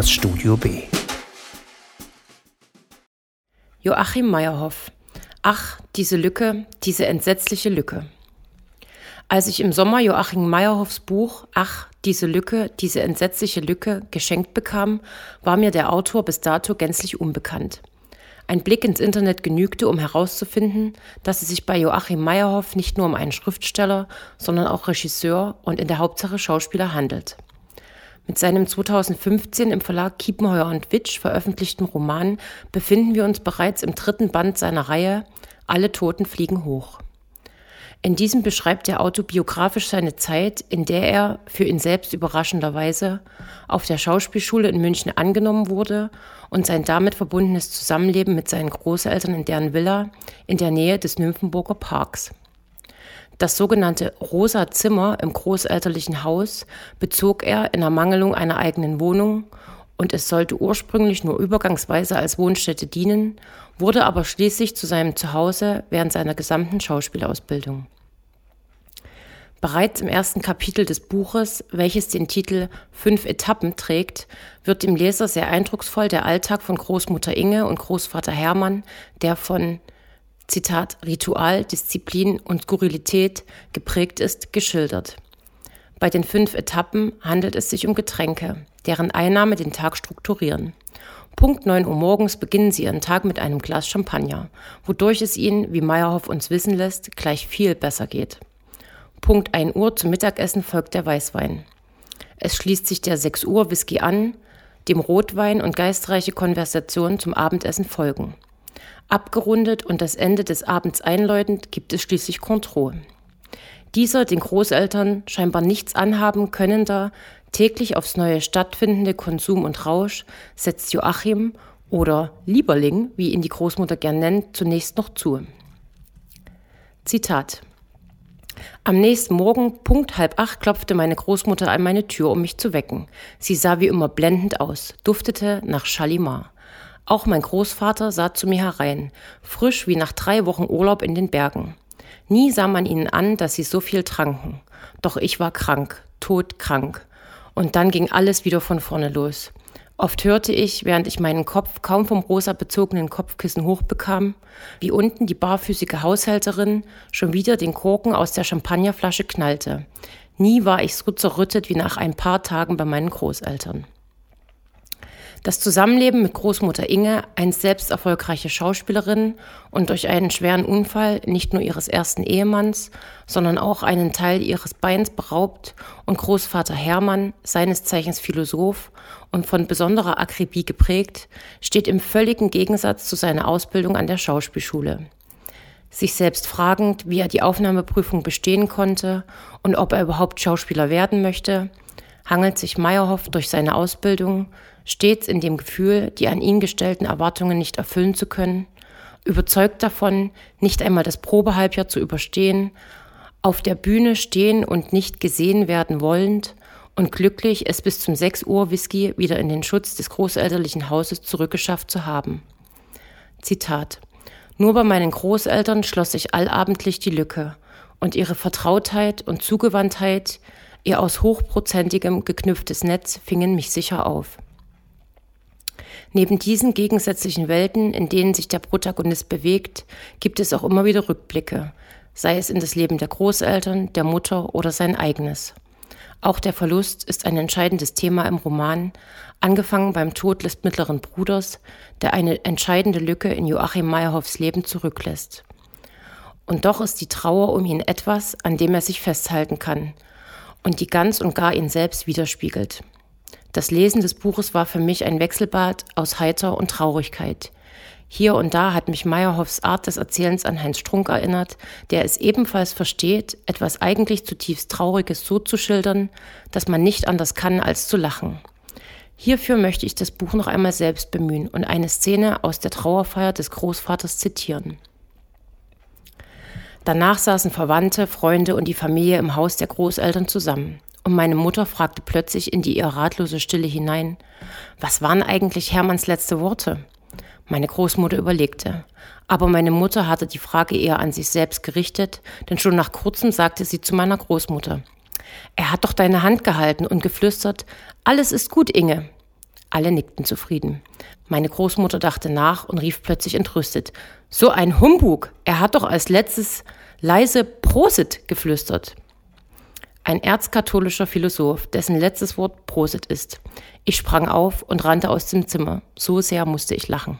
das Studio B. Joachim Meyerhoff. Ach, diese Lücke, diese entsetzliche Lücke. Als ich im Sommer Joachim Meyerhoffs Buch Ach, diese Lücke, diese entsetzliche Lücke geschenkt bekam, war mir der Autor bis dato gänzlich unbekannt. Ein Blick ins Internet genügte, um herauszufinden, dass es sich bei Joachim Meyerhoff nicht nur um einen Schriftsteller, sondern auch Regisseur und in der Hauptsache Schauspieler handelt. Mit seinem 2015 im Verlag Kiepenheuer und Witsch veröffentlichten Roman befinden wir uns bereits im dritten Band seiner Reihe Alle Toten fliegen hoch. In diesem beschreibt er autobiografisch seine Zeit, in der er, für ihn selbst überraschenderweise, auf der Schauspielschule in München angenommen wurde und sein damit verbundenes Zusammenleben mit seinen Großeltern in deren Villa in der Nähe des Nymphenburger Parks. Das sogenannte Rosa Zimmer im großelterlichen Haus bezog er in Ermangelung einer eigenen Wohnung und es sollte ursprünglich nur übergangsweise als Wohnstätte dienen, wurde aber schließlich zu seinem Zuhause während seiner gesamten Schauspielausbildung. Bereits im ersten Kapitel des Buches, welches den Titel Fünf Etappen trägt, wird dem Leser sehr eindrucksvoll der Alltag von Großmutter Inge und Großvater Hermann, der von Zitat, Ritual, Disziplin und Skurrilität geprägt ist, geschildert. Bei den fünf Etappen handelt es sich um Getränke, deren Einnahme den Tag strukturieren. Punkt 9 Uhr morgens beginnen sie ihren Tag mit einem Glas Champagner, wodurch es ihnen, wie Meyerhoff uns wissen lässt, gleich viel besser geht. Punkt 1 Uhr zum Mittagessen folgt der Weißwein. Es schließt sich der 6 Uhr Whisky an, dem Rotwein und geistreiche Konversationen zum Abendessen folgen. Abgerundet und das Ende des Abends einläutend gibt es schließlich Contro. Dieser den Großeltern scheinbar nichts anhaben könnender, täglich aufs Neue stattfindende Konsum und Rausch setzt Joachim oder Lieberling, wie ihn die Großmutter gern nennt, zunächst noch zu. Zitat am nächsten Morgen, Punkt halb acht, klopfte meine Großmutter an meine Tür, um mich zu wecken. Sie sah wie immer blendend aus, duftete nach Chalimar. Auch mein Großvater sah zu mir herein, frisch wie nach drei Wochen Urlaub in den Bergen. Nie sah man ihnen an, dass sie so viel tranken. Doch ich war krank, todkrank. Und dann ging alles wieder von vorne los. Oft hörte ich, während ich meinen Kopf kaum vom rosa bezogenen Kopfkissen hochbekam, wie unten die barfüßige Haushälterin schon wieder den Korken aus der Champagnerflasche knallte. Nie war ich so zerrüttet wie nach ein paar Tagen bei meinen Großeltern. Das Zusammenleben mit Großmutter Inge, einst selbst erfolgreiche Schauspielerin und durch einen schweren Unfall nicht nur ihres ersten Ehemanns, sondern auch einen Teil ihres Beins beraubt und Großvater Hermann, seines Zeichens Philosoph und von besonderer Akribie geprägt, steht im völligen Gegensatz zu seiner Ausbildung an der Schauspielschule. Sich selbst fragend, wie er die Aufnahmeprüfung bestehen konnte und ob er überhaupt Schauspieler werden möchte, hangelt sich Meyerhoff durch seine Ausbildung stets in dem Gefühl, die an ihn gestellten Erwartungen nicht erfüllen zu können, überzeugt davon, nicht einmal das Probehalbjahr zu überstehen, auf der Bühne stehen und nicht gesehen werden wollend und glücklich, es bis zum 6 Uhr Whisky wieder in den Schutz des großelterlichen Hauses zurückgeschafft zu haben. Zitat Nur bei meinen Großeltern schloss sich allabendlich die Lücke, und ihre Vertrautheit und Zugewandtheit, ihr aus hochprozentigem geknüpftes Netz fingen mich sicher auf. Neben diesen gegensätzlichen Welten, in denen sich der Protagonist bewegt, gibt es auch immer wieder Rückblicke, sei es in das Leben der Großeltern, der Mutter oder sein eigenes. Auch der Verlust ist ein entscheidendes Thema im Roman, angefangen beim Tod des mittleren Bruders, der eine entscheidende Lücke in Joachim Meyerhoffs Leben zurücklässt. Und doch ist die Trauer um ihn etwas, an dem er sich festhalten kann und die ganz und gar ihn selbst widerspiegelt. Das Lesen des Buches war für mich ein Wechselbad aus Heiter und Traurigkeit. Hier und da hat mich Meyerhoffs Art des Erzählens an Heinz Strunk erinnert, der es ebenfalls versteht, etwas eigentlich zutiefst Trauriges so zu schildern, dass man nicht anders kann, als zu lachen. Hierfür möchte ich das Buch noch einmal selbst bemühen und eine Szene aus der Trauerfeier des Großvaters zitieren. Danach saßen Verwandte, Freunde und die Familie im Haus der Großeltern zusammen. Und meine Mutter fragte plötzlich in die ihr ratlose Stille hinein, was waren eigentlich Hermanns letzte Worte? Meine Großmutter überlegte. Aber meine Mutter hatte die Frage eher an sich selbst gerichtet, denn schon nach kurzem sagte sie zu meiner Großmutter, er hat doch deine Hand gehalten und geflüstert, alles ist gut, Inge. Alle nickten zufrieden. Meine Großmutter dachte nach und rief plötzlich entrüstet. So ein Humbug! Er hat doch als letztes leise Prosit geflüstert. Ein erzkatholischer Philosoph, dessen letztes Wort Prosit ist. Ich sprang auf und rannte aus dem Zimmer. So sehr musste ich lachen.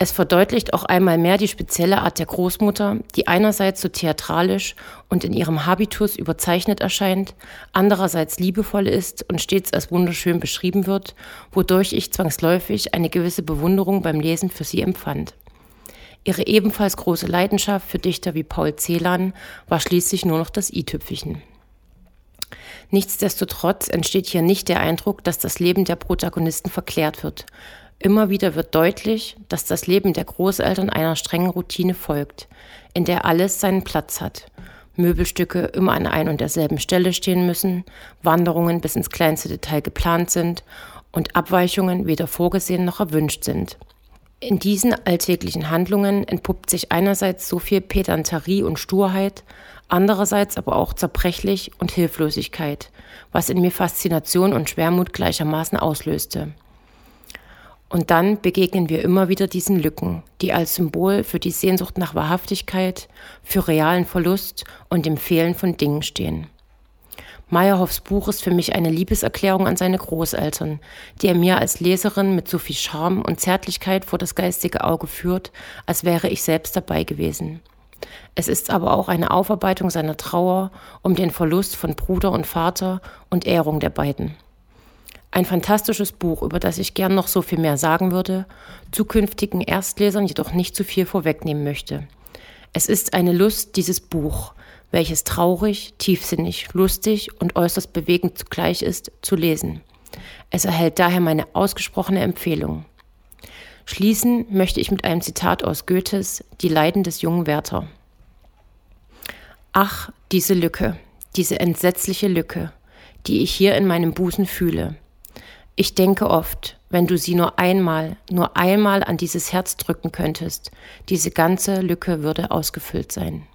Es verdeutlicht auch einmal mehr die spezielle Art der Großmutter, die einerseits so theatralisch und in ihrem Habitus überzeichnet erscheint, andererseits liebevoll ist und stets als wunderschön beschrieben wird, wodurch ich zwangsläufig eine gewisse Bewunderung beim Lesen für sie empfand. Ihre ebenfalls große Leidenschaft für Dichter wie Paul Celan war schließlich nur noch das i-Tüpfelchen. Nichtsdestotrotz entsteht hier nicht der Eindruck, dass das Leben der Protagonisten verklärt wird, Immer wieder wird deutlich, dass das Leben der Großeltern einer strengen Routine folgt, in der alles seinen Platz hat. Möbelstücke immer an ein und derselben Stelle stehen müssen, Wanderungen bis ins kleinste Detail geplant sind und Abweichungen weder vorgesehen noch erwünscht sind. In diesen alltäglichen Handlungen entpuppt sich einerseits so viel Pedanterie und Sturheit, andererseits aber auch Zerbrechlich und Hilflosigkeit, was in mir Faszination und Schwermut gleichermaßen auslöste. Und dann begegnen wir immer wieder diesen Lücken, die als Symbol für die Sehnsucht nach Wahrhaftigkeit, für realen Verlust und dem Fehlen von Dingen stehen. Meyerhoffs Buch ist für mich eine Liebeserklärung an seine Großeltern, die er mir als Leserin mit so viel Charme und Zärtlichkeit vor das geistige Auge führt, als wäre ich selbst dabei gewesen. Es ist aber auch eine Aufarbeitung seiner Trauer um den Verlust von Bruder und Vater und Ehrung der beiden. Ein fantastisches Buch, über das ich gern noch so viel mehr sagen würde, zukünftigen Erstlesern jedoch nicht zu viel vorwegnehmen möchte. Es ist eine Lust, dieses Buch, welches traurig, tiefsinnig, lustig und äußerst bewegend zugleich ist, zu lesen. Es erhält daher meine ausgesprochene Empfehlung. Schließen möchte ich mit einem Zitat aus Goethes Die Leiden des jungen Werther. Ach, diese Lücke, diese entsetzliche Lücke, die ich hier in meinem Busen fühle. Ich denke oft, wenn du sie nur einmal, nur einmal an dieses Herz drücken könntest, diese ganze Lücke würde ausgefüllt sein.